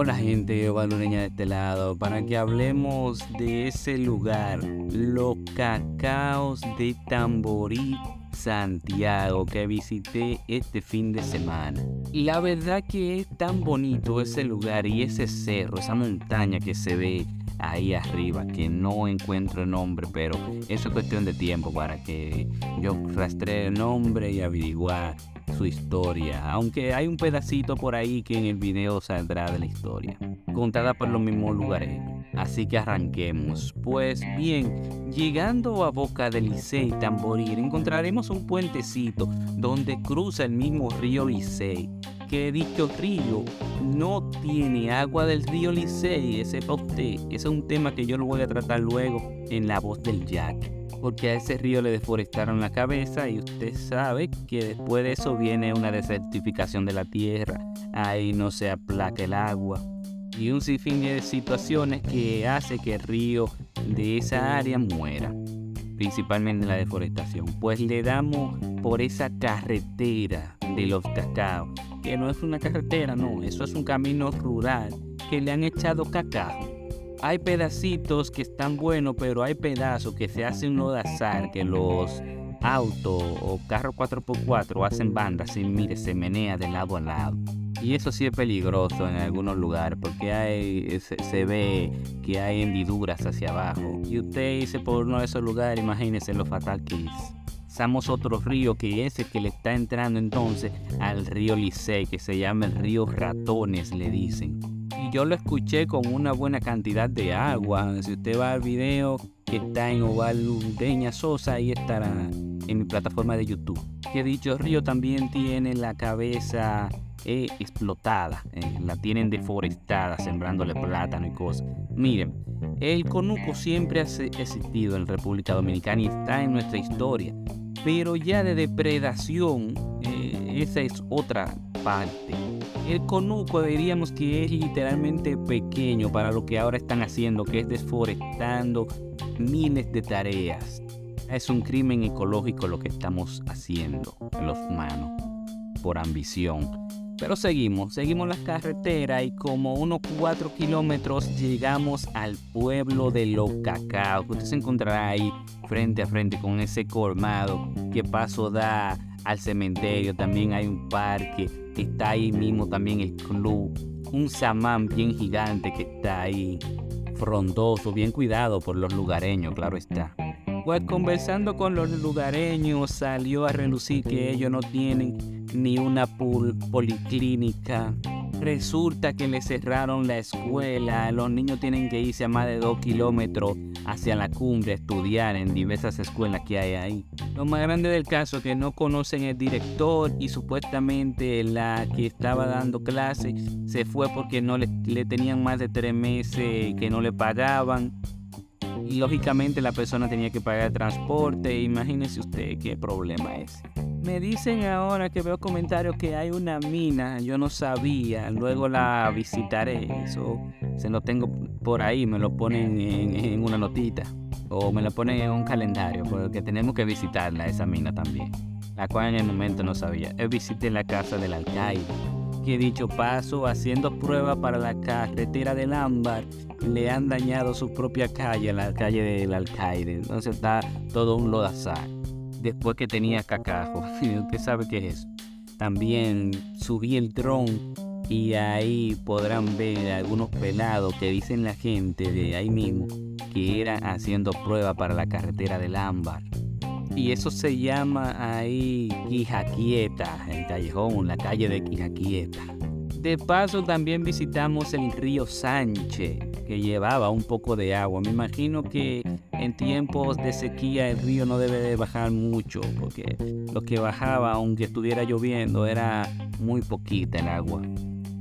Hola gente, Valureña de este lado, para que hablemos de ese lugar, los cacaos de Tamborí, Santiago, que visité este fin de semana. La verdad que es tan bonito ese lugar y ese cerro, esa montaña que se ve ahí arriba, que no encuentro el nombre, pero eso es cuestión de tiempo para que yo rastree el nombre y averiguar su historia, aunque hay un pedacito por ahí que en el video saldrá de la historia, contada por los mismos lugares. Así que arranquemos. Pues bien, llegando a Boca del Licey Tamborir, encontraremos un puentecito donde cruza el mismo río Licey que dicho río no tiene agua del río Licey, ese usted. Ese es un tema que yo lo voy a tratar luego en la voz del Jack porque a ese río le deforestaron la cabeza y usted sabe que después de eso viene una desertificación de la tierra, ahí no se aplaca el agua y un sinfín de situaciones que hace que el río de esa área muera, principalmente la deforestación. Pues le damos por esa carretera de los cacao, que no es una carretera, no, eso es un camino rural que le han echado cacao hay pedacitos que están buenos, pero hay pedazos que se hacen de azar, que los autos o carros 4x4 hacen bandas y mire, se menea de lado a lado. Y eso sí es peligroso en algunos lugares porque hay, se, ve que hay hendiduras hacia abajo. Y usted dice por uno de esos lugares, imagínese lo fatal que. Estamos otro río que es el que le está entrando entonces al río Licey, que se llama el río Ratones, le dicen yo lo escuché con una buena cantidad de agua. Si usted va al video que está en Oval Sosa, ahí estará en mi plataforma de YouTube. Que dicho río también tiene la cabeza eh, explotada, eh, la tienen deforestada, sembrándole plátano y cosas. Miren, el conuco siempre ha existido en República Dominicana y está en nuestra historia, pero ya de depredación, eh, esa es otra parte. El conuco diríamos que es literalmente pequeño para lo que ahora están haciendo, que es desforestando miles de tareas. Es un crimen ecológico lo que estamos haciendo los humanos por ambición. Pero seguimos, seguimos la carretera y como unos 4 kilómetros llegamos al pueblo de Los Cacao. Usted se encontrará ahí frente a frente con ese colmado que paso da al cementerio. También hay un parque está ahí mismo también el club, un samán bien gigante que está ahí, frondoso, bien cuidado por los lugareños, claro está. Pues conversando con los lugareños salió a relucir que ellos no tienen ni una policlínica Resulta que le cerraron la escuela, los niños tienen que irse a más de dos kilómetros hacia la cumbre a estudiar en diversas escuelas que hay ahí. Lo más grande del caso es que no conocen el director y supuestamente la que estaba dando clase se fue porque no le, tenían más de tres meses que no le pagaban y lógicamente la persona tenía que pagar transporte. Imagínese usted qué problema es. Me dicen ahora que veo comentarios que hay una mina, yo no sabía, luego la visitaré, eso se lo tengo por ahí, me lo ponen en, una notita o me lo ponen en un calendario, porque tenemos que visitarla, esa mina también, la cual en el momento no sabía. Yo visité la casa del alcaide, que dicho paso, haciendo prueba para la carretera del Ámbar, le han dañado su propia calle, la calle del alcaide, entonces está todo un lodazar después que tenía cacajo. Usted sabe qué es También subí el dron y ahí podrán ver algunos pelados que dicen la gente de ahí mismo que eran haciendo prueba para la carretera del Ámbar. Y eso se llama ahí Quijaquieta, el callejón, la calle de Quijaquieta. De paso también visitamos el río Sánchez, que llevaba un poco de agua. Me imagino que en tiempos de sequía el río no debe de bajar mucho, porque lo que bajaba, aunque estuviera lloviendo, era muy poquita el agua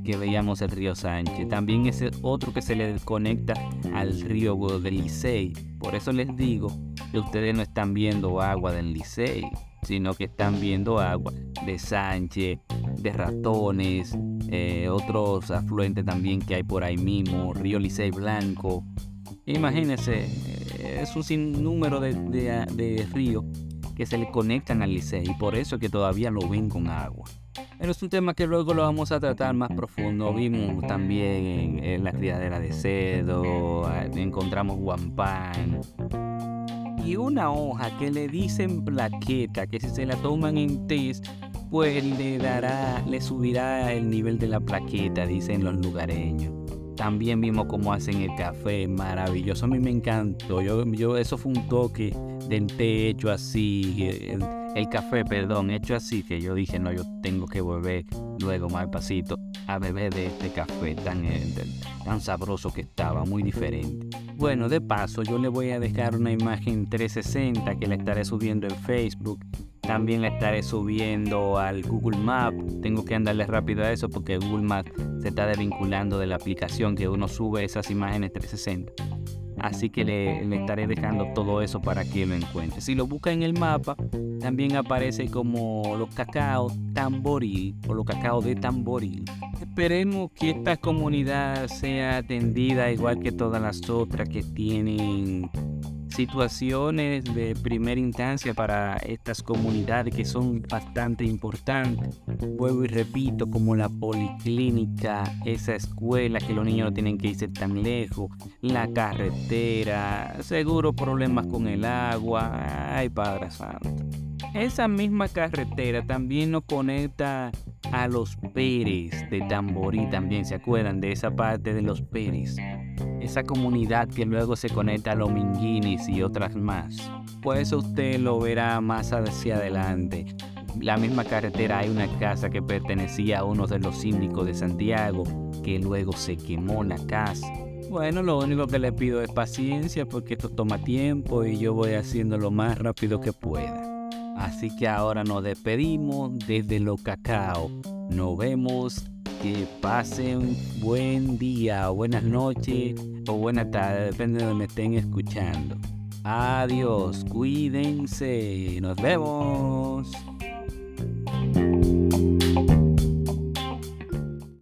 que veíamos el río Sánchez. También es otro que se le conecta al río del. Por eso les digo que ustedes no están viendo agua del Licey, sino que están viendo agua de Sánchez, de ratones, eh, otros afluentes también que hay por ahí mismo, río Licey Blanco. Imagínense, eh, es un sinnúmero de, de, ríos que se le conectan al Licey y por eso es que todavía lo ven con agua. Pero es un tema que luego lo vamos a tratar más profundo. Vimos también en, la criadera de cerdo, encontramos guampán. Y una hoja que le dicen plaqueta, que si se la toman en test, pues le dará, le subirá el nivel de la plaqueta, dicen los lugareños. También vimos cómo hacen el café, maravilloso. A mí me encantó. Yo, yo, eso fue un toque de té hecho así, el, café, perdón, hecho así, que yo dije, no, yo tengo que volver luego más pasito a beber de este café tan, eh, tan sabroso que estaba, muy diferente. Bueno, de paso, yo le voy a dejar una imagen 360 que la estaré subiendo en Facebook también la estaré subiendo al Google Map. Tengo que andarle rápido a eso porque Google Map se está desvinculando de la aplicación que uno sube esas imágenes 360. Así que le, estaré dejando todo eso para que lo encuentre. Si lo busca en el mapa, también aparece como los cacao tamboril o los cacao de tamboril. Esperemos que esta comunidad sea atendida igual que todas las otras que tienen situaciones de primera instancia para estas comunidades que son bastante importantes. Vuelvo y repito, como la policlínica, esa escuela que los niños no tienen que irse tan lejos, la carretera, seguro problemas con el agua. Ay, Padre Santo. Esa misma carretera también nos conecta a los Pérez de Tamborí, también se acuerdan de esa parte de los Pérez esa comunidad que luego se conecta a los Minguinis y otras más. Pues usted lo verá más hacia adelante. La misma carretera hay una casa que pertenecía a uno de los síndicos de Santiago, que luego se quemó la casa. Bueno, lo único que le pido es paciencia porque esto toma tiempo y yo voy haciendo lo más rápido que pueda. Así que ahora nos despedimos desde Lo Cacao. Nos vemos que pasen buen día, buenas noches o buena tarde, depende de donde me estén escuchando. Adiós, cuídense, nos vemos.